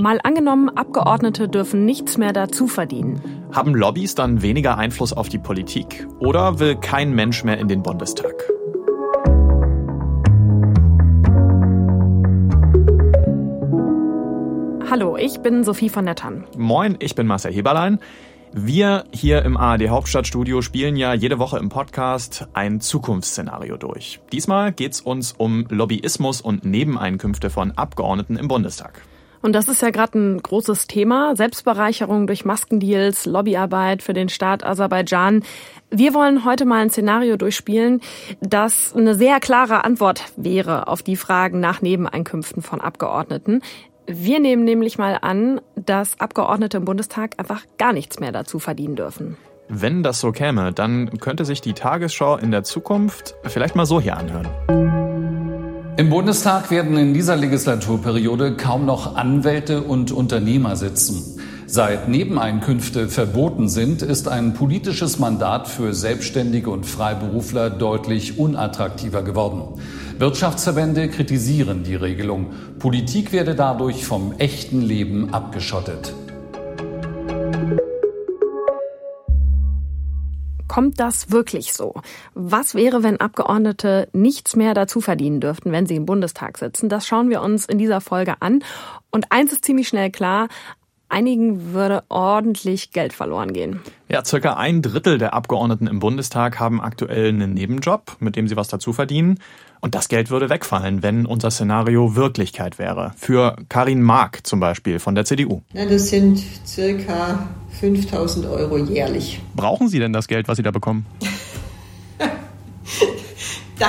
Mal angenommen, Abgeordnete dürfen nichts mehr dazu verdienen. Haben Lobbys dann weniger Einfluss auf die Politik oder will kein Mensch mehr in den Bundestag? Hallo, ich bin Sophie von der Tann. Moin, ich bin Marcel Heberlein. Wir hier im ARD Hauptstadtstudio spielen ja jede Woche im Podcast ein Zukunftsszenario durch. Diesmal geht's uns um Lobbyismus und Nebeneinkünfte von Abgeordneten im Bundestag. Und das ist ja gerade ein großes Thema. Selbstbereicherung durch Maskendeals, Lobbyarbeit für den Staat Aserbaidschan. Wir wollen heute mal ein Szenario durchspielen, das eine sehr klare Antwort wäre auf die Fragen nach Nebeneinkünften von Abgeordneten. Wir nehmen nämlich mal an, dass Abgeordnete im Bundestag einfach gar nichts mehr dazu verdienen dürfen. Wenn das so käme, dann könnte sich die Tagesschau in der Zukunft vielleicht mal so hier anhören. Im Bundestag werden in dieser Legislaturperiode kaum noch Anwälte und Unternehmer sitzen. Seit Nebeneinkünfte verboten sind, ist ein politisches Mandat für Selbstständige und Freiberufler deutlich unattraktiver geworden. Wirtschaftsverbände kritisieren die Regelung. Politik werde dadurch vom echten Leben abgeschottet. Kommt das wirklich so? Was wäre, wenn Abgeordnete nichts mehr dazu verdienen dürften, wenn sie im Bundestag sitzen? Das schauen wir uns in dieser Folge an. Und eins ist ziemlich schnell klar, einigen würde ordentlich Geld verloren gehen. Ja, circa ein Drittel der Abgeordneten im Bundestag haben aktuell einen Nebenjob, mit dem sie was dazu verdienen. Und das Geld würde wegfallen, wenn unser Szenario Wirklichkeit wäre. Für Karin Mark zum Beispiel von der CDU. Ja, das sind circa 5000 Euro jährlich. Brauchen Sie denn das Geld, was Sie da bekommen? da,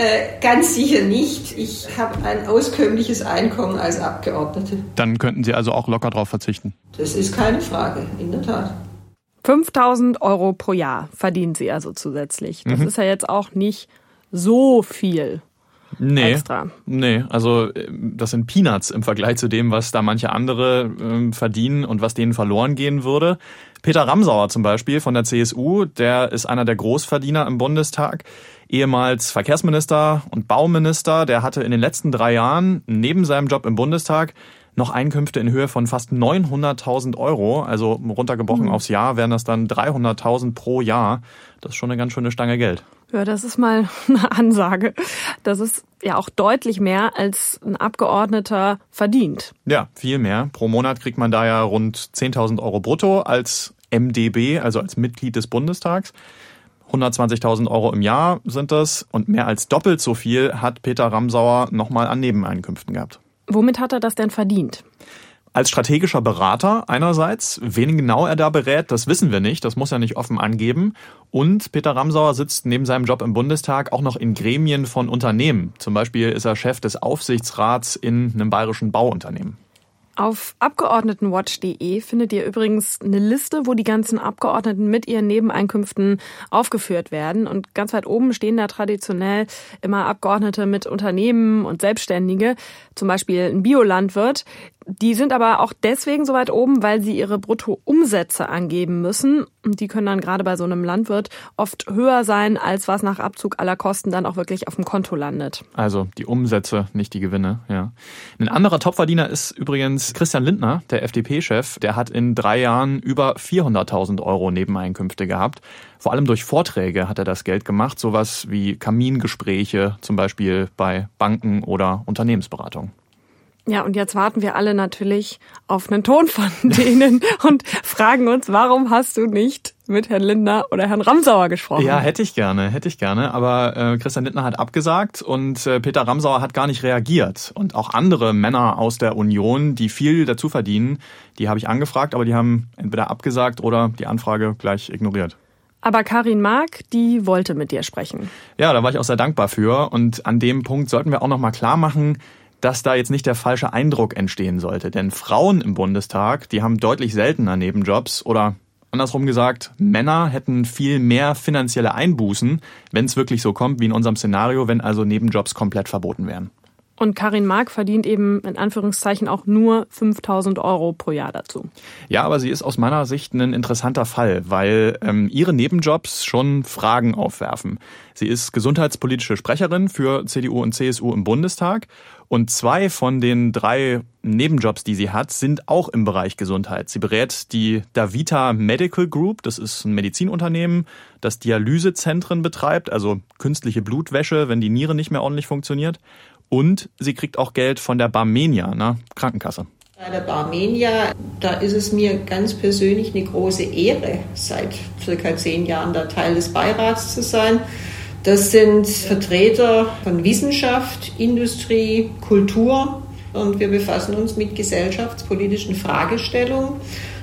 äh, ganz sicher nicht. Ich habe ein auskömmliches Einkommen als Abgeordnete. Dann könnten Sie also auch locker darauf verzichten. Das ist keine Frage, in der Tat. 5000 Euro pro Jahr verdienen Sie also zusätzlich. Das mhm. ist ja jetzt auch nicht so viel. Nee, extra. nee, also äh, das sind Peanuts im Vergleich zu dem, was da manche andere äh, verdienen und was denen verloren gehen würde. Peter Ramsauer zum Beispiel von der CSU, der ist einer der Großverdiener im Bundestag, ehemals Verkehrsminister und Bauminister, der hatte in den letzten drei Jahren neben seinem Job im Bundestag noch Einkünfte in Höhe von fast 900.000 Euro, also runtergebrochen mhm. aufs Jahr wären das dann 300.000 pro Jahr. Das ist schon eine ganz schöne Stange Geld. Ja, das ist mal eine Ansage. Das ist ja auch deutlich mehr, als ein Abgeordneter verdient. Ja, viel mehr. Pro Monat kriegt man da ja rund 10.000 Euro brutto als MdB, also als Mitglied des Bundestags. 120.000 Euro im Jahr sind das und mehr als doppelt so viel hat Peter Ramsauer nochmal an Nebeneinkünften gehabt. Womit hat er das denn verdient? als strategischer Berater einerseits. Wen genau er da berät, das wissen wir nicht. Das muss er nicht offen angeben. Und Peter Ramsauer sitzt neben seinem Job im Bundestag auch noch in Gremien von Unternehmen. Zum Beispiel ist er Chef des Aufsichtsrats in einem bayerischen Bauunternehmen. Auf Abgeordnetenwatch.de findet ihr übrigens eine Liste, wo die ganzen Abgeordneten mit ihren Nebeneinkünften aufgeführt werden. Und ganz weit oben stehen da traditionell immer Abgeordnete mit Unternehmen und Selbstständige, zum Beispiel ein Biolandwirt. Die sind aber auch deswegen so weit oben, weil sie ihre Bruttoumsätze angeben müssen. Und die können dann gerade bei so einem Landwirt oft höher sein, als was nach Abzug aller Kosten dann auch wirklich auf dem Konto landet. Also die Umsätze, nicht die Gewinne, ja. Ein anderer Topverdiener ist übrigens Christian Lindner, der FDP-Chef. Der hat in drei Jahren über 400.000 Euro Nebeneinkünfte gehabt. Vor allem durch Vorträge hat er das Geld gemacht, sowas wie Kamingespräche, zum Beispiel bei Banken oder Unternehmensberatung. Ja, und jetzt warten wir alle natürlich auf einen Ton von denen und fragen uns, warum hast du nicht mit Herrn Lindner oder Herrn Ramsauer gesprochen? Ja, hätte ich gerne, hätte ich gerne. Aber äh, Christian Lindner hat abgesagt und äh, Peter Ramsauer hat gar nicht reagiert. Und auch andere Männer aus der Union, die viel dazu verdienen, die habe ich angefragt, aber die haben entweder abgesagt oder die Anfrage gleich ignoriert. Aber Karin Mark, die wollte mit dir sprechen. Ja, da war ich auch sehr dankbar für. Und an dem Punkt sollten wir auch nochmal klar machen, dass da jetzt nicht der falsche Eindruck entstehen sollte. Denn Frauen im Bundestag, die haben deutlich seltener Nebenjobs oder andersrum gesagt, Männer hätten viel mehr finanzielle Einbußen, wenn es wirklich so kommt wie in unserem Szenario, wenn also Nebenjobs komplett verboten wären. Und Karin Mark verdient eben in Anführungszeichen auch nur 5000 Euro pro Jahr dazu. Ja, aber sie ist aus meiner Sicht ein interessanter Fall, weil ähm, ihre Nebenjobs schon Fragen aufwerfen. Sie ist gesundheitspolitische Sprecherin für CDU und CSU im Bundestag und zwei von den drei Nebenjobs, die sie hat, sind auch im Bereich Gesundheit. Sie berät die Davita Medical Group, das ist ein Medizinunternehmen, das Dialysezentren betreibt, also künstliche Blutwäsche, wenn die Niere nicht mehr ordentlich funktioniert. Und sie kriegt auch Geld von der Barmenia, ne? Krankenkasse. Bei der Barmenia, da ist es mir ganz persönlich eine große Ehre, seit circa zehn Jahren da Teil des Beirats zu sein. Das sind Vertreter von Wissenschaft, Industrie, Kultur und wir befassen uns mit gesellschaftspolitischen Fragestellungen.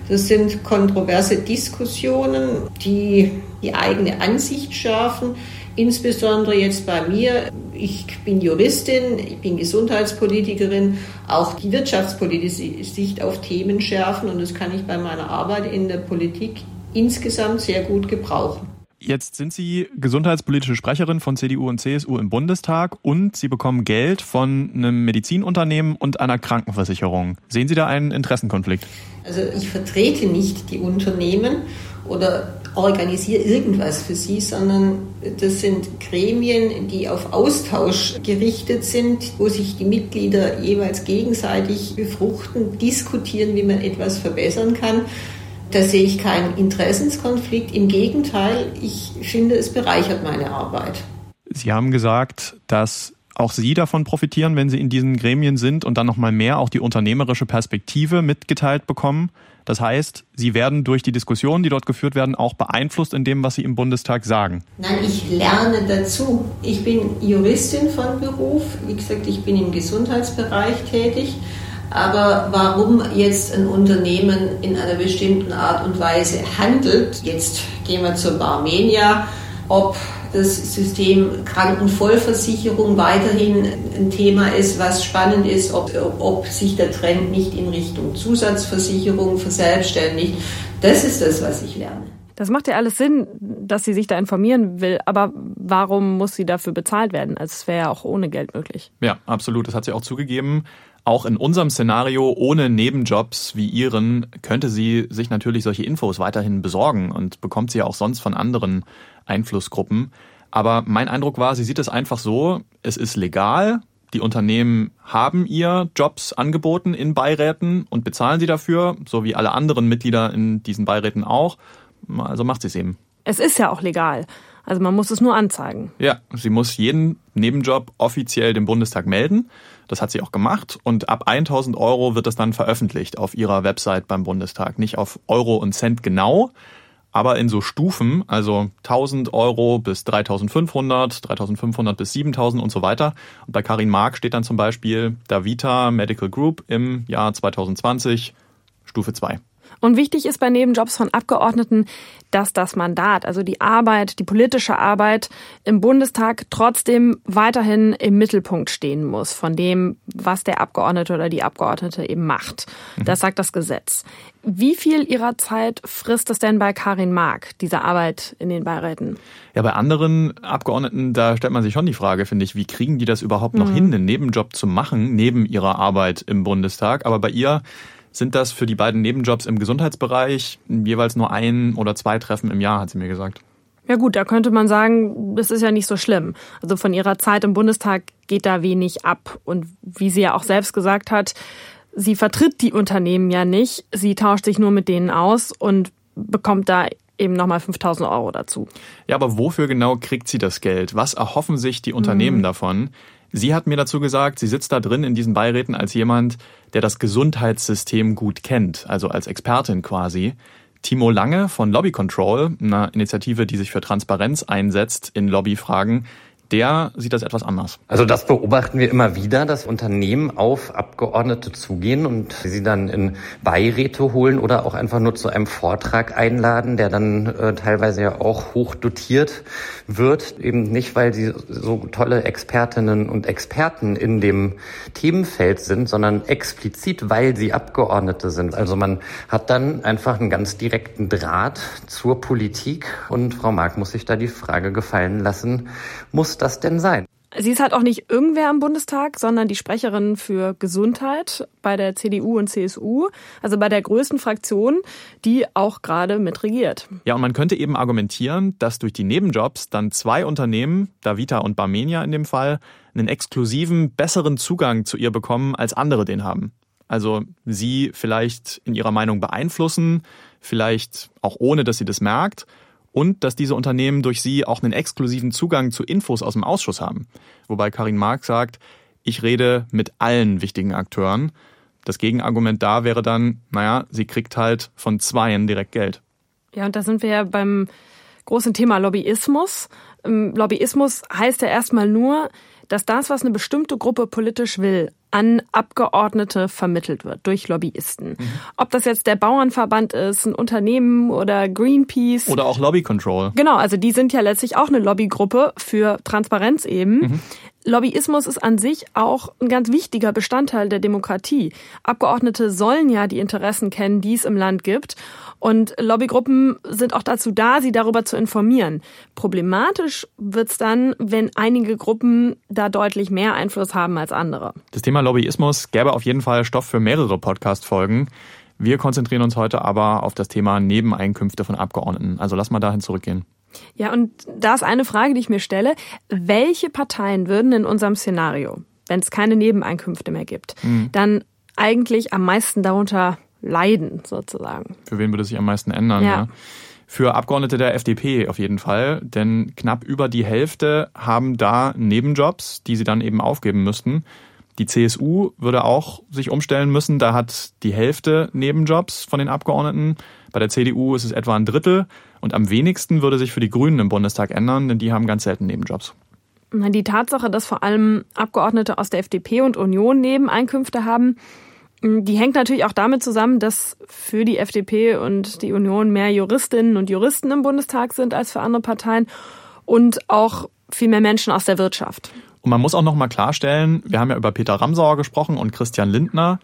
Das sind kontroverse Diskussionen, die die eigene Ansicht schärfen. Insbesondere jetzt bei mir, ich bin Juristin, ich bin Gesundheitspolitikerin, auch die wirtschaftspolitische Sicht auf Themen schärfen und das kann ich bei meiner Arbeit in der Politik insgesamt sehr gut gebrauchen. Jetzt sind Sie gesundheitspolitische Sprecherin von CDU und CSU im Bundestag und Sie bekommen Geld von einem Medizinunternehmen und einer Krankenversicherung. Sehen Sie da einen Interessenkonflikt? Also ich vertrete nicht die Unternehmen oder organisiere irgendwas für sie, sondern das sind Gremien, die auf Austausch gerichtet sind, wo sich die Mitglieder jeweils gegenseitig befruchten, diskutieren, wie man etwas verbessern kann. Da sehe ich keinen Interessenskonflikt. Im Gegenteil, ich finde, es bereichert meine Arbeit. Sie haben gesagt, dass auch Sie davon profitieren, wenn Sie in diesen Gremien sind und dann nochmal mehr auch die unternehmerische Perspektive mitgeteilt bekommen. Das heißt, Sie werden durch die Diskussionen, die dort geführt werden, auch beeinflusst in dem, was Sie im Bundestag sagen. Nein, ich lerne dazu. Ich bin Juristin von Beruf. Wie gesagt, ich bin im Gesundheitsbereich tätig. Aber warum jetzt ein Unternehmen in einer bestimmten Art und Weise handelt, jetzt gehen wir zur Barmenia, ob das System Krankenvollversicherung weiterhin ein Thema ist, was spannend ist, ob, ob sich der Trend nicht in Richtung Zusatzversicherung verselbstständigt. Das ist das, was ich lerne. Das macht ja alles Sinn, dass sie sich da informieren will, aber warum muss sie dafür bezahlt werden? Also es wäre ja auch ohne Geld möglich. Ja, absolut. Das hat sie auch zugegeben. Auch in unserem Szenario ohne Nebenjobs wie Ihren könnte sie sich natürlich solche Infos weiterhin besorgen und bekommt sie ja auch sonst von anderen Einflussgruppen. Aber mein Eindruck war, sie sieht es einfach so, es ist legal, die Unternehmen haben ihr Jobs angeboten in Beiräten und bezahlen sie dafür, so wie alle anderen Mitglieder in diesen Beiräten auch. Also macht sie es eben. Es ist ja auch legal. Also man muss es nur anzeigen. Ja, sie muss jeden Nebenjob offiziell dem Bundestag melden. Das hat sie auch gemacht und ab 1000 Euro wird das dann veröffentlicht auf ihrer Website beim Bundestag. Nicht auf Euro und Cent genau, aber in so Stufen, also 1000 Euro bis 3500, 3500 bis 7000 und so weiter. Und bei Karin Mark steht dann zum Beispiel Davita Medical Group im Jahr 2020 Stufe 2. Und wichtig ist bei Nebenjobs von Abgeordneten, dass das Mandat, also die Arbeit, die politische Arbeit im Bundestag trotzdem weiterhin im Mittelpunkt stehen muss von dem, was der Abgeordnete oder die Abgeordnete eben macht. Mhm. Das sagt das Gesetz. Wie viel Ihrer Zeit frisst es denn bei Karin Mark, diese Arbeit in den Beiräten? Ja, bei anderen Abgeordneten, da stellt man sich schon die Frage, finde ich, wie kriegen die das überhaupt noch mhm. hin, einen Nebenjob zu machen, neben ihrer Arbeit im Bundestag? Aber bei ihr sind das für die beiden Nebenjobs im Gesundheitsbereich jeweils nur ein oder zwei Treffen im Jahr, hat sie mir gesagt. Ja gut, da könnte man sagen, das ist ja nicht so schlimm. Also von ihrer Zeit im Bundestag geht da wenig ab. Und wie sie ja auch selbst gesagt hat, sie vertritt die Unternehmen ja nicht. Sie tauscht sich nur mit denen aus und bekommt da eben nochmal 5000 Euro dazu. Ja, aber wofür genau kriegt sie das Geld? Was erhoffen sich die Unternehmen mhm. davon? Sie hat mir dazu gesagt, sie sitzt da drin in diesen Beiräten als jemand, der das Gesundheitssystem gut kennt, also als Expertin quasi. Timo Lange von Lobby Control, einer Initiative, die sich für Transparenz einsetzt in Lobbyfragen, der sieht das etwas anders. Also das beobachten wir immer wieder, dass Unternehmen auf Abgeordnete zugehen und sie dann in Beiräte holen oder auch einfach nur zu einem Vortrag einladen, der dann äh, teilweise ja auch hoch dotiert wird. Eben nicht, weil sie so tolle Expertinnen und Experten in dem Themenfeld sind, sondern explizit, weil sie Abgeordnete sind. Also man hat dann einfach einen ganz direkten Draht zur Politik und Frau Mark muss sich da die Frage gefallen lassen, muss das denn sein? Sie ist halt auch nicht irgendwer im Bundestag, sondern die Sprecherin für Gesundheit bei der CDU und CSU, also bei der größten Fraktion, die auch gerade mitregiert. Ja, und man könnte eben argumentieren, dass durch die Nebenjobs dann zwei Unternehmen, Davita und Barmenia in dem Fall, einen exklusiven, besseren Zugang zu ihr bekommen, als andere den haben. Also sie vielleicht in ihrer Meinung beeinflussen, vielleicht auch ohne, dass sie das merkt und dass diese Unternehmen durch sie auch einen exklusiven Zugang zu Infos aus dem Ausschuss haben. Wobei Karin Mark sagt, ich rede mit allen wichtigen Akteuren. Das Gegenargument da wäre dann, naja, sie kriegt halt von zweien direkt Geld. Ja, und da sind wir ja beim großen Thema Lobbyismus. Ähm, Lobbyismus heißt ja erstmal nur, dass das, was eine bestimmte Gruppe politisch will, an Abgeordnete vermittelt wird durch Lobbyisten. Mhm. Ob das jetzt der Bauernverband ist, ein Unternehmen oder Greenpeace. Oder auch Lobby Control. Genau, also die sind ja letztlich auch eine Lobbygruppe für Transparenz eben. Mhm. Lobbyismus ist an sich auch ein ganz wichtiger Bestandteil der Demokratie. Abgeordnete sollen ja die Interessen kennen, die es im Land gibt. Und Lobbygruppen sind auch dazu da, sie darüber zu informieren. Problematisch wird's dann, wenn einige Gruppen da deutlich mehr Einfluss haben als andere. Das Thema Lobbyismus gäbe auf jeden Fall Stoff für mehrere Podcast-Folgen. Wir konzentrieren uns heute aber auf das Thema Nebeneinkünfte von Abgeordneten. Also lass mal dahin zurückgehen. Ja, und da ist eine Frage, die ich mir stelle. Welche Parteien würden in unserem Szenario, wenn es keine Nebeneinkünfte mehr gibt, mhm. dann eigentlich am meisten darunter leiden, sozusagen? Für wen würde sich am meisten ändern? Ja. ja? Für Abgeordnete der FDP auf jeden Fall, denn knapp über die Hälfte haben da Nebenjobs, die sie dann eben aufgeben müssten. Die CSU würde auch sich umstellen müssen. Da hat die Hälfte Nebenjobs von den Abgeordneten. Bei der CDU ist es etwa ein Drittel. Und am wenigsten würde sich für die Grünen im Bundestag ändern, denn die haben ganz selten Nebenjobs. Die Tatsache, dass vor allem Abgeordnete aus der FDP und Union Nebeneinkünfte haben, die hängt natürlich auch damit zusammen, dass für die FDP und die Union mehr Juristinnen und Juristen im Bundestag sind als für andere Parteien und auch viel mehr Menschen aus der Wirtschaft. Und man muss auch noch mal klarstellen, wir haben ja über Peter Ramsauer gesprochen und Christian Lindner.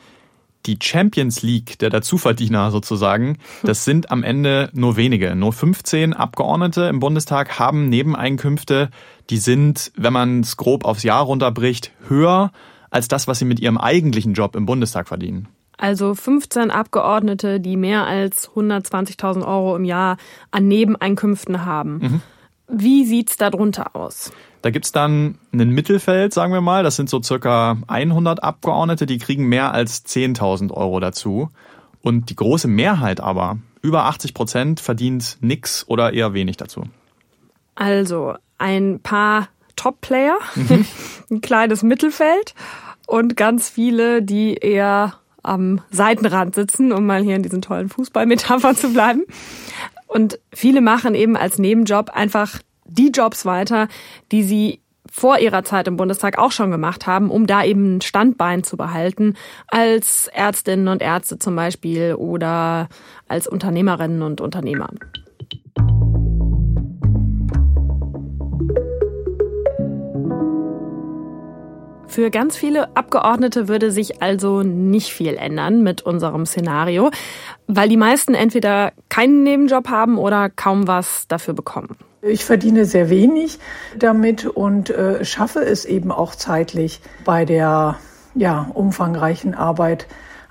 Die Champions League, der Dazuverdiener sozusagen, das sind am Ende nur wenige. Nur 15 Abgeordnete im Bundestag haben Nebeneinkünfte, die sind, wenn man es grob aufs Jahr runterbricht, höher als das, was sie mit ihrem eigentlichen Job im Bundestag verdienen. Also 15 Abgeordnete, die mehr als 120.000 Euro im Jahr an Nebeneinkünften haben. Mhm. Wie sieht's darunter aus? Da gibt's dann ein Mittelfeld, sagen wir mal. Das sind so circa 100 Abgeordnete, die kriegen mehr als 10.000 Euro dazu. Und die große Mehrheit aber, über 80 Prozent, verdient nix oder eher wenig dazu. Also ein paar Top-Player, mhm. ein kleines Mittelfeld und ganz viele, die eher am Seitenrand sitzen, um mal hier in diesen tollen Fußballmetaphern zu bleiben. Und viele machen eben als Nebenjob einfach die Jobs weiter, die sie vor ihrer Zeit im Bundestag auch schon gemacht haben, um da eben ein Standbein zu behalten, als Ärztinnen und Ärzte zum Beispiel oder als Unternehmerinnen und Unternehmer. Für ganz viele Abgeordnete würde sich also nicht viel ändern mit unserem Szenario, weil die meisten entweder keinen Nebenjob haben oder kaum was dafür bekommen. Ich verdiene sehr wenig damit und äh, schaffe es eben auch zeitlich bei der ja, umfangreichen Arbeit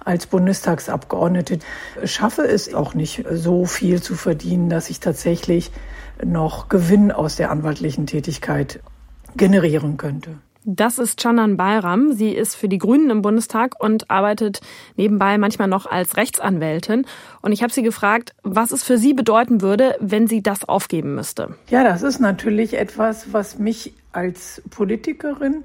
als Bundestagsabgeordnete. Schaffe es auch nicht so viel zu verdienen, dass ich tatsächlich noch Gewinn aus der anwaltlichen Tätigkeit generieren könnte. Das ist Chanan Bayram. Sie ist für die Grünen im Bundestag und arbeitet nebenbei manchmal noch als Rechtsanwältin. Und ich habe sie gefragt, was es für sie bedeuten würde, wenn sie das aufgeben müsste. Ja, das ist natürlich etwas, was mich als Politikerin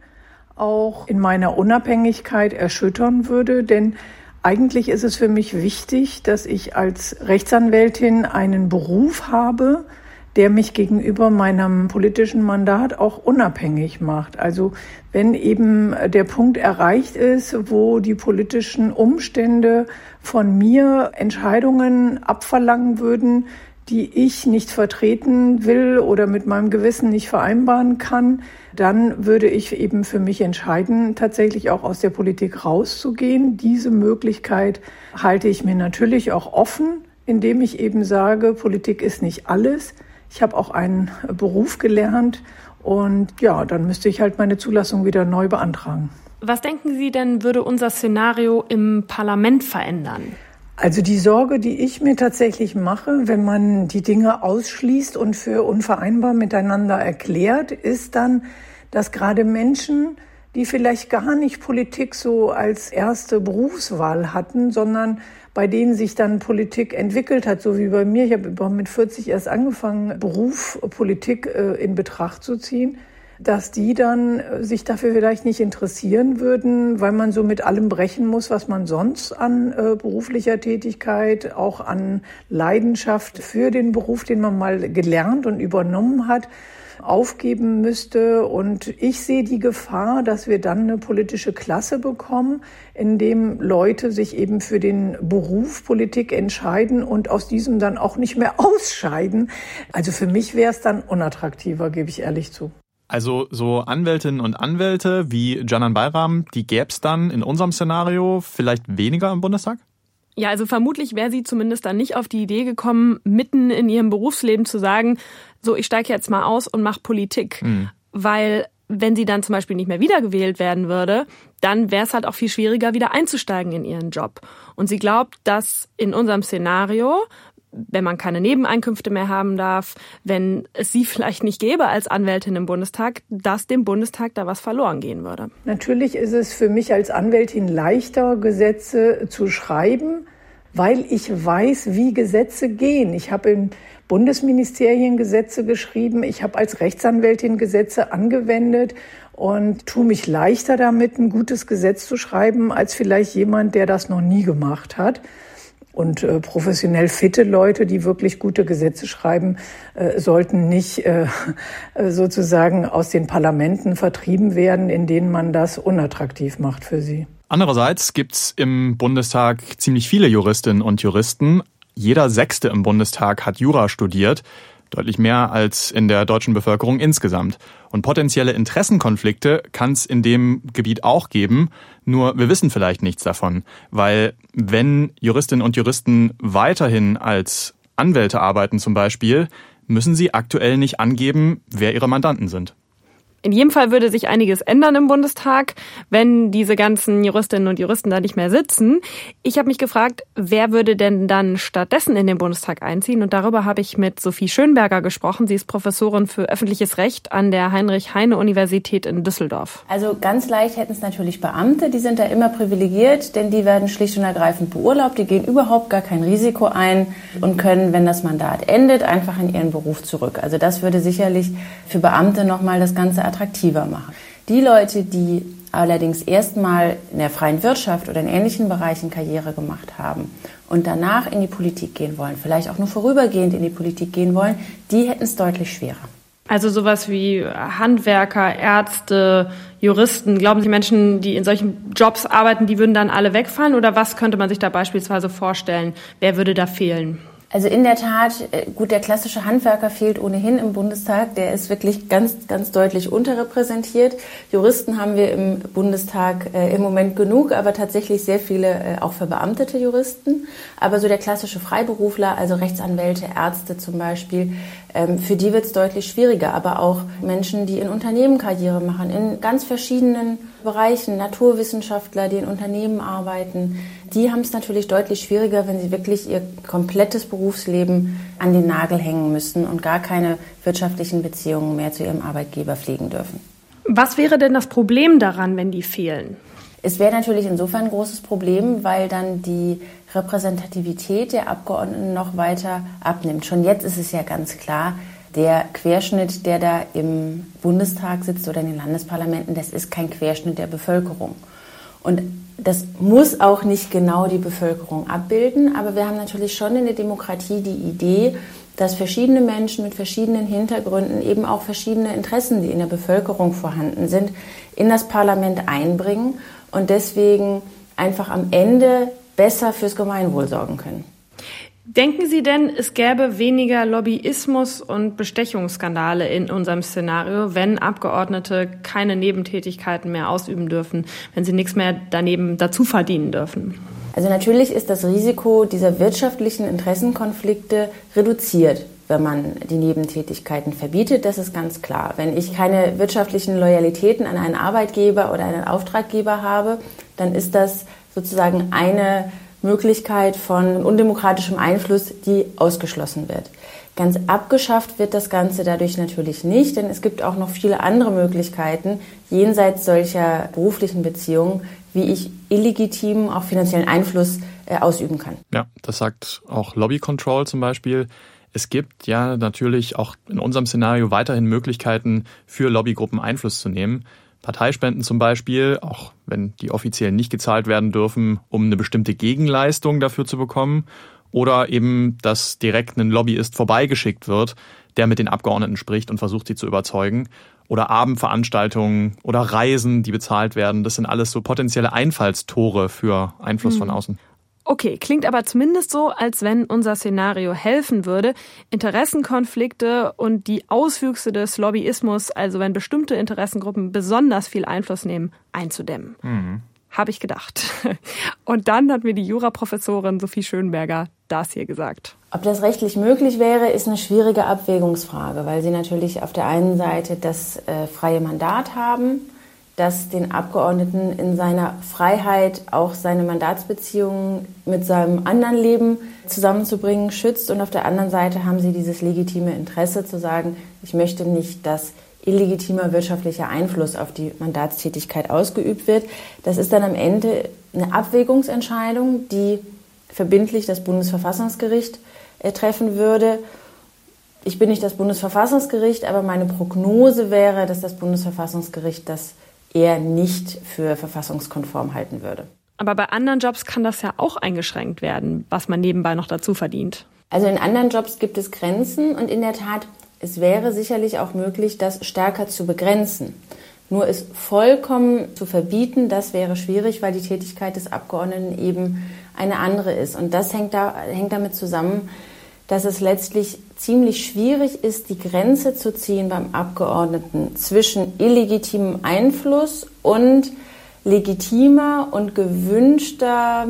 auch in meiner Unabhängigkeit erschüttern würde, denn eigentlich ist es für mich wichtig, dass ich als Rechtsanwältin einen Beruf habe, der mich gegenüber meinem politischen Mandat auch unabhängig macht. Also wenn eben der Punkt erreicht ist, wo die politischen Umstände von mir Entscheidungen abverlangen würden, die ich nicht vertreten will oder mit meinem Gewissen nicht vereinbaren kann, dann würde ich eben für mich entscheiden, tatsächlich auch aus der Politik rauszugehen. Diese Möglichkeit halte ich mir natürlich auch offen, indem ich eben sage, Politik ist nicht alles. Ich habe auch einen Beruf gelernt Und ja, dann müsste ich halt meine Zulassung wieder neu beantragen. Was denken Sie denn, würde unser Szenario im Parlament verändern? Also die Sorge, die ich mir tatsächlich mache, wenn man die Dinge ausschließt und für unvereinbar miteinander erklärt, ist dann, dass gerade Menschen, die vielleicht gar nicht Politik so als erste Berufswahl hatten, sondern bei denen sich dann Politik entwickelt hat, so wie bei mir. Ich habe mit 40 erst angefangen, Beruf, Politik äh, in Betracht zu ziehen dass die dann äh, sich dafür vielleicht nicht interessieren würden, weil man so mit allem brechen muss, was man sonst an äh, beruflicher Tätigkeit, auch an Leidenschaft für den Beruf, den man mal gelernt und übernommen hat, aufgeben müsste. Und ich sehe die Gefahr, dass wir dann eine politische Klasse bekommen, in dem Leute sich eben für den Beruf Politik entscheiden und aus diesem dann auch nicht mehr ausscheiden. Also für mich wäre es dann unattraktiver, gebe ich ehrlich zu. Also so Anwältinnen und Anwälte wie Janan Bayram, die gäbe es dann in unserem Szenario vielleicht weniger im Bundestag? Ja, also vermutlich wäre sie zumindest dann nicht auf die Idee gekommen, mitten in ihrem Berufsleben zu sagen, so ich steige jetzt mal aus und mache Politik. Mhm. Weil wenn sie dann zum Beispiel nicht mehr wiedergewählt werden würde, dann wäre es halt auch viel schwieriger, wieder einzusteigen in ihren Job. Und sie glaubt, dass in unserem Szenario wenn man keine Nebeneinkünfte mehr haben darf, wenn es sie vielleicht nicht gäbe als Anwältin im Bundestag, dass dem Bundestag da was verloren gehen würde. Natürlich ist es für mich als Anwältin leichter, Gesetze zu schreiben, weil ich weiß, wie Gesetze gehen. Ich habe in Bundesministerien Gesetze geschrieben, ich habe als Rechtsanwältin Gesetze angewendet und tue mich leichter damit, ein gutes Gesetz zu schreiben, als vielleicht jemand, der das noch nie gemacht hat. Und äh, professionell fitte Leute, die wirklich gute Gesetze schreiben, äh, sollten nicht äh, sozusagen aus den Parlamenten vertrieben werden, in denen man das unattraktiv macht für sie. Andererseits gibt's im Bundestag ziemlich viele Juristinnen und Juristen. Jeder Sechste im Bundestag hat Jura studiert deutlich mehr als in der deutschen Bevölkerung insgesamt. Und potenzielle Interessenkonflikte kann es in dem Gebiet auch geben, nur wir wissen vielleicht nichts davon, weil wenn Juristinnen und Juristen weiterhin als Anwälte arbeiten zum Beispiel, müssen sie aktuell nicht angeben, wer ihre Mandanten sind. In jedem Fall würde sich einiges ändern im Bundestag, wenn diese ganzen Juristinnen und Juristen da nicht mehr sitzen. Ich habe mich gefragt, wer würde denn dann stattdessen in den Bundestag einziehen? Und darüber habe ich mit Sophie Schönberger gesprochen. Sie ist Professorin für öffentliches Recht an der Heinrich-Heine-Universität in Düsseldorf. Also ganz leicht hätten es natürlich Beamte, die sind da immer privilegiert, denn die werden schlicht und ergreifend beurlaubt, die gehen überhaupt gar kein Risiko ein und können, wenn das Mandat endet, einfach in ihren Beruf zurück. Also das würde sicherlich für Beamte nochmal das Ganze attraktiver machen. Die Leute, die allerdings erstmal in der freien Wirtschaft oder in ähnlichen Bereichen Karriere gemacht haben und danach in die Politik gehen wollen, vielleicht auch nur vorübergehend in die Politik gehen wollen, die hätten es deutlich schwerer. Also sowas wie Handwerker, Ärzte, Juristen, glauben Sie, Menschen, die in solchen Jobs arbeiten, die würden dann alle wegfallen? Oder was könnte man sich da beispielsweise vorstellen? Wer würde da fehlen? Also in der Tat, äh, gut, der klassische Handwerker fehlt ohnehin im Bundestag. Der ist wirklich ganz, ganz deutlich unterrepräsentiert. Juristen haben wir im Bundestag äh, im Moment genug, aber tatsächlich sehr viele äh, auch verbeamtete Juristen. Aber so der klassische Freiberufler, also Rechtsanwälte, Ärzte zum Beispiel, ähm, für die wird es deutlich schwieriger. Aber auch Menschen, die in Unternehmen Karriere machen, in ganz verschiedenen Bereichen, Naturwissenschaftler, die in Unternehmen arbeiten, die haben es natürlich deutlich schwieriger, wenn sie wirklich ihr komplettes Berufsleben an den Nagel hängen müssen und gar keine wirtschaftlichen Beziehungen mehr zu ihrem Arbeitgeber pflegen dürfen. Was wäre denn das Problem daran, wenn die fehlen? Es wäre natürlich insofern ein großes Problem, weil dann die Repräsentativität der Abgeordneten noch weiter abnimmt. Schon jetzt ist es ja ganz klar, der Querschnitt, der da im Bundestag sitzt oder in den Landesparlamenten, das ist kein Querschnitt der Bevölkerung. Und das muss auch nicht genau die Bevölkerung abbilden, aber wir haben natürlich schon in der Demokratie die Idee, dass verschiedene Menschen mit verschiedenen Hintergründen, eben auch verschiedene Interessen, die in der Bevölkerung vorhanden sind, in das Parlament einbringen und deswegen einfach am Ende besser fürs Gemeinwohl sorgen können. Denken Sie denn, es gäbe weniger Lobbyismus und Bestechungsskandale in unserem Szenario, wenn Abgeordnete keine Nebentätigkeiten mehr ausüben dürfen, wenn sie nichts mehr daneben dazu verdienen dürfen? Also natürlich ist das Risiko dieser wirtschaftlichen Interessenkonflikte reduziert wenn man die Nebentätigkeiten verbietet, das ist ganz klar. Wenn ich keine wirtschaftlichen Loyalitäten an einen Arbeitgeber oder einen Auftraggeber habe, dann ist das sozusagen eine Möglichkeit von undemokratischem Einfluss, die ausgeschlossen wird. Ganz abgeschafft wird das Ganze dadurch natürlich nicht, denn es gibt auch noch viele andere Möglichkeiten jenseits solcher beruflichen Beziehungen, wie ich illegitimen, auch finanziellen Einfluss äh, ausüben kann. Ja, das sagt auch Lobby Control zum Beispiel. Es gibt ja natürlich auch in unserem Szenario weiterhin Möglichkeiten für Lobbygruppen Einfluss zu nehmen. Parteispenden zum Beispiel, auch wenn die offiziell nicht gezahlt werden dürfen, um eine bestimmte Gegenleistung dafür zu bekommen oder eben, dass direkt ein Lobbyist vorbeigeschickt wird, der mit den Abgeordneten spricht und versucht, sie zu überzeugen. Oder Abendveranstaltungen oder Reisen, die bezahlt werden. Das sind alles so potenzielle Einfallstore für Einfluss mhm. von außen. Okay, klingt aber zumindest so, als wenn unser Szenario helfen würde, Interessenkonflikte und die Auswüchse des Lobbyismus, also wenn bestimmte Interessengruppen besonders viel Einfluss nehmen, einzudämmen. Mhm habe ich gedacht. Und dann hat mir die Juraprofessorin Sophie Schönberger das hier gesagt. Ob das rechtlich möglich wäre, ist eine schwierige Abwägungsfrage, weil Sie natürlich auf der einen Seite das äh, freie Mandat haben, das den Abgeordneten in seiner Freiheit auch seine Mandatsbeziehungen mit seinem anderen Leben zusammenzubringen schützt. Und auf der anderen Seite haben Sie dieses legitime Interesse zu sagen, ich möchte nicht, dass illegitimer wirtschaftlicher Einfluss auf die Mandatstätigkeit ausgeübt wird. Das ist dann am Ende eine Abwägungsentscheidung, die verbindlich das Bundesverfassungsgericht äh, treffen würde. Ich bin nicht das Bundesverfassungsgericht, aber meine Prognose wäre, dass das Bundesverfassungsgericht das eher nicht für verfassungskonform halten würde. Aber bei anderen Jobs kann das ja auch eingeschränkt werden, was man nebenbei noch dazu verdient. Also in anderen Jobs gibt es Grenzen und in der Tat es wäre sicherlich auch möglich, das stärker zu begrenzen. Nur es vollkommen zu verbieten, das wäre schwierig, weil die Tätigkeit des Abgeordneten eben eine andere ist. Und das hängt, da, hängt damit zusammen, dass es letztlich ziemlich schwierig ist, die Grenze zu ziehen beim Abgeordneten zwischen illegitimem Einfluss und legitimer und gewünschter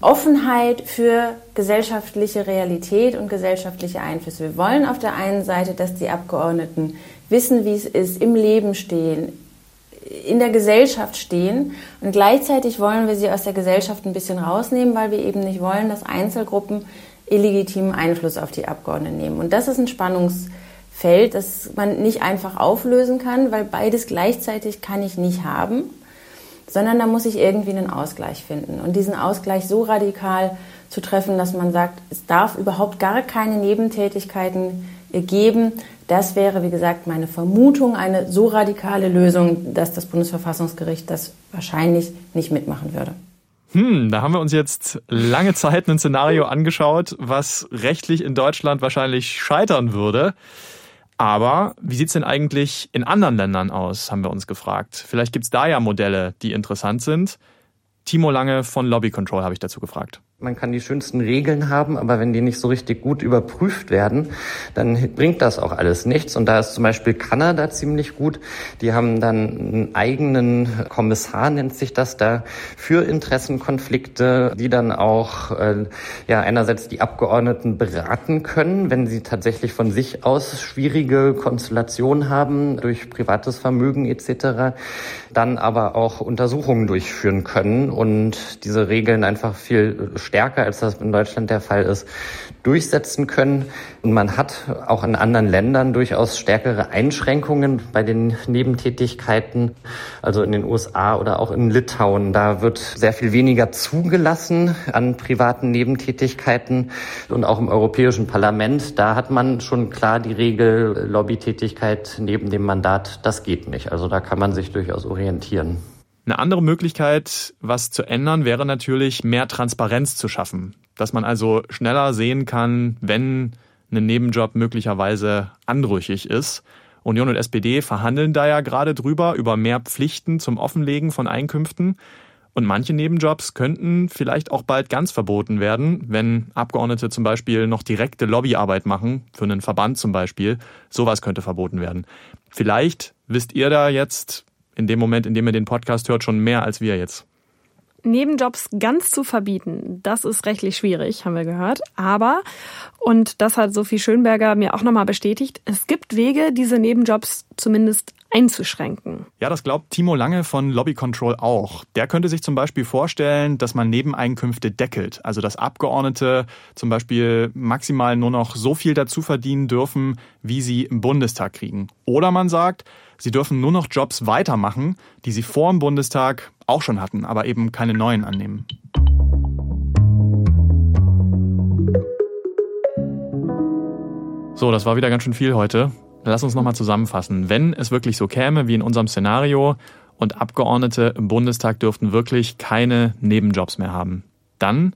Offenheit für gesellschaftliche Realität und gesellschaftliche Einflüsse. Wir wollen auf der einen Seite, dass die Abgeordneten wissen, wie es ist, im Leben stehen, in der Gesellschaft stehen und gleichzeitig wollen wir sie aus der Gesellschaft ein bisschen rausnehmen, weil wir eben nicht wollen, dass Einzelgruppen illegitimen Einfluss auf die Abgeordneten nehmen. Und das ist ein Spannungsfeld, das man nicht einfach auflösen kann, weil beides gleichzeitig kann ich nicht haben sondern da muss ich irgendwie einen Ausgleich finden. Und diesen Ausgleich so radikal zu treffen, dass man sagt, es darf überhaupt gar keine Nebentätigkeiten geben, das wäre, wie gesagt, meine Vermutung, eine so radikale Lösung, dass das Bundesverfassungsgericht das wahrscheinlich nicht mitmachen würde. Hm, da haben wir uns jetzt lange Zeit ein Szenario angeschaut, was rechtlich in Deutschland wahrscheinlich scheitern würde. Aber wie sieht's denn eigentlich in anderen Ländern aus, haben wir uns gefragt. Vielleicht gibt's da ja Modelle, die interessant sind. Timo Lange von Lobby Control habe ich dazu gefragt. Man kann die schönsten Regeln haben, aber wenn die nicht so richtig gut überprüft werden, dann bringt das auch alles nichts. Und da ist zum Beispiel Kanada ziemlich gut. Die haben dann einen eigenen Kommissar, nennt sich das da, für Interessenkonflikte, die dann auch äh, ja einerseits die Abgeordneten beraten können, wenn sie tatsächlich von sich aus schwierige Konstellationen haben durch privates Vermögen etc., dann aber auch Untersuchungen durchführen können und diese Regeln einfach viel stärker, als das in Deutschland der Fall ist, durchsetzen können. Und man hat auch in anderen Ländern durchaus stärkere Einschränkungen bei den Nebentätigkeiten, also in den USA oder auch in Litauen. Da wird sehr viel weniger zugelassen an privaten Nebentätigkeiten und auch im Europäischen Parlament. Da hat man schon klar die Regel Lobbytätigkeit neben dem Mandat. Das geht nicht. Also da kann man sich durchaus orientieren. Eine andere Möglichkeit, was zu ändern, wäre natürlich mehr Transparenz zu schaffen. Dass man also schneller sehen kann, wenn ein Nebenjob möglicherweise anrüchig ist. Union und SPD verhandeln da ja gerade drüber, über mehr Pflichten zum Offenlegen von Einkünften. Und manche Nebenjobs könnten vielleicht auch bald ganz verboten werden, wenn Abgeordnete zum Beispiel noch direkte Lobbyarbeit machen, für einen Verband zum Beispiel. Sowas könnte verboten werden. Vielleicht wisst ihr da jetzt in dem Moment, in dem ihr den Podcast hört, schon mehr als wir jetzt. Nebenjobs ganz zu verbieten, das ist rechtlich schwierig, haben wir gehört. Aber, und das hat Sophie Schönberger mir auch nochmal bestätigt, es gibt Wege, diese Nebenjobs zumindest einzuschränken. Ja, das glaubt Timo Lange von Lobby Control auch. Der könnte sich zum Beispiel vorstellen, dass man Nebeneinkünfte deckelt. Also dass Abgeordnete zum Beispiel maximal nur noch so viel dazu verdienen dürfen, wie sie im Bundestag kriegen. Oder man sagt, sie dürfen nur noch Jobs weitermachen, die sie vor dem Bundestag auch schon hatten, aber eben keine neuen annehmen. So, das war wieder ganz schön viel heute. Lass uns nochmal zusammenfassen. Wenn es wirklich so käme wie in unserem Szenario und Abgeordnete im Bundestag dürften wirklich keine Nebenjobs mehr haben, dann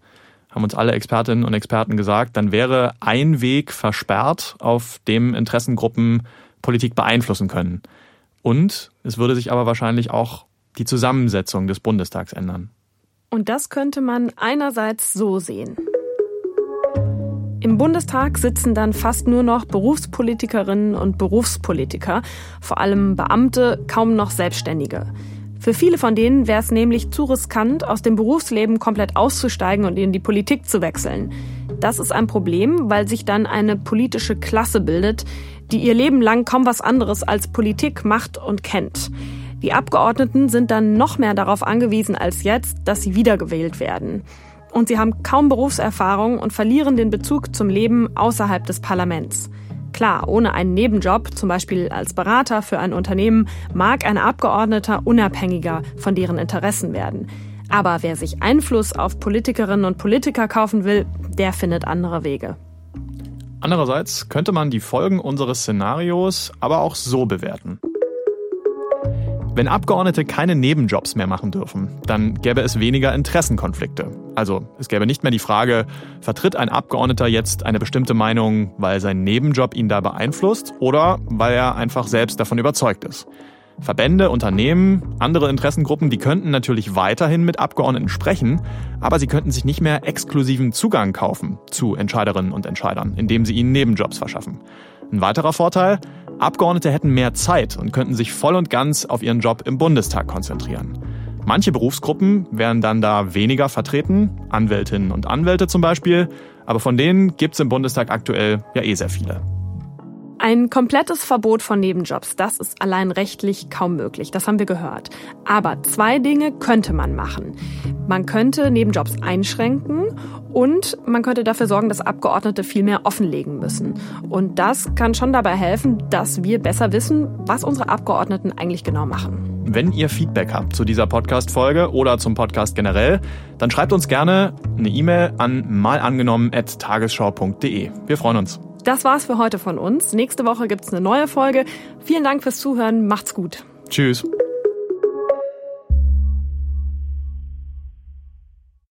haben uns alle Expertinnen und Experten gesagt, dann wäre ein Weg versperrt, auf dem Interessengruppen Politik beeinflussen können. Und es würde sich aber wahrscheinlich auch die Zusammensetzung des Bundestags ändern. Und das könnte man einerseits so sehen. Im Bundestag sitzen dann fast nur noch Berufspolitikerinnen und Berufspolitiker, vor allem Beamte, kaum noch Selbstständige. Für viele von denen wäre es nämlich zu riskant, aus dem Berufsleben komplett auszusteigen und in die Politik zu wechseln. Das ist ein Problem, weil sich dann eine politische Klasse bildet, die ihr Leben lang kaum was anderes als Politik macht und kennt. Die Abgeordneten sind dann noch mehr darauf angewiesen als jetzt, dass sie wiedergewählt werden und sie haben kaum Berufserfahrung und verlieren den Bezug zum Leben außerhalb des Parlaments. Klar, ohne einen Nebenjob, zum Beispiel als Berater für ein Unternehmen, mag ein Abgeordneter unabhängiger von deren Interessen werden. Aber wer sich Einfluss auf Politikerinnen und Politiker kaufen will, der findet andere Wege. Andererseits könnte man die Folgen unseres Szenarios aber auch so bewerten. Wenn Abgeordnete keine Nebenjobs mehr machen dürfen, dann gäbe es weniger Interessenkonflikte. Also es gäbe nicht mehr die Frage, vertritt ein Abgeordneter jetzt eine bestimmte Meinung, weil sein Nebenjob ihn da beeinflusst oder weil er einfach selbst davon überzeugt ist. Verbände, Unternehmen, andere Interessengruppen, die könnten natürlich weiterhin mit Abgeordneten sprechen, aber sie könnten sich nicht mehr exklusiven Zugang kaufen zu Entscheiderinnen und Entscheidern, indem sie ihnen Nebenjobs verschaffen. Ein weiterer Vorteil, Abgeordnete hätten mehr Zeit und könnten sich voll und ganz auf ihren Job im Bundestag konzentrieren. Manche Berufsgruppen wären dann da weniger vertreten, Anwältinnen und Anwälte zum Beispiel, aber von denen gibt es im Bundestag aktuell ja eh sehr viele. Ein komplettes Verbot von Nebenjobs, das ist allein rechtlich kaum möglich, das haben wir gehört. Aber zwei Dinge könnte man machen. Man könnte Nebenjobs einschränken und man könnte dafür sorgen, dass Abgeordnete viel mehr offenlegen müssen. Und das kann schon dabei helfen, dass wir besser wissen, was unsere Abgeordneten eigentlich genau machen. Wenn ihr Feedback habt zu dieser Podcast-Folge oder zum Podcast generell, dann schreibt uns gerne eine E-Mail an malangenommen.tagesschau.de. Wir freuen uns. Das war's für heute von uns. Nächste Woche gibt's eine neue Folge. Vielen Dank fürs Zuhören. Macht's gut. Tschüss.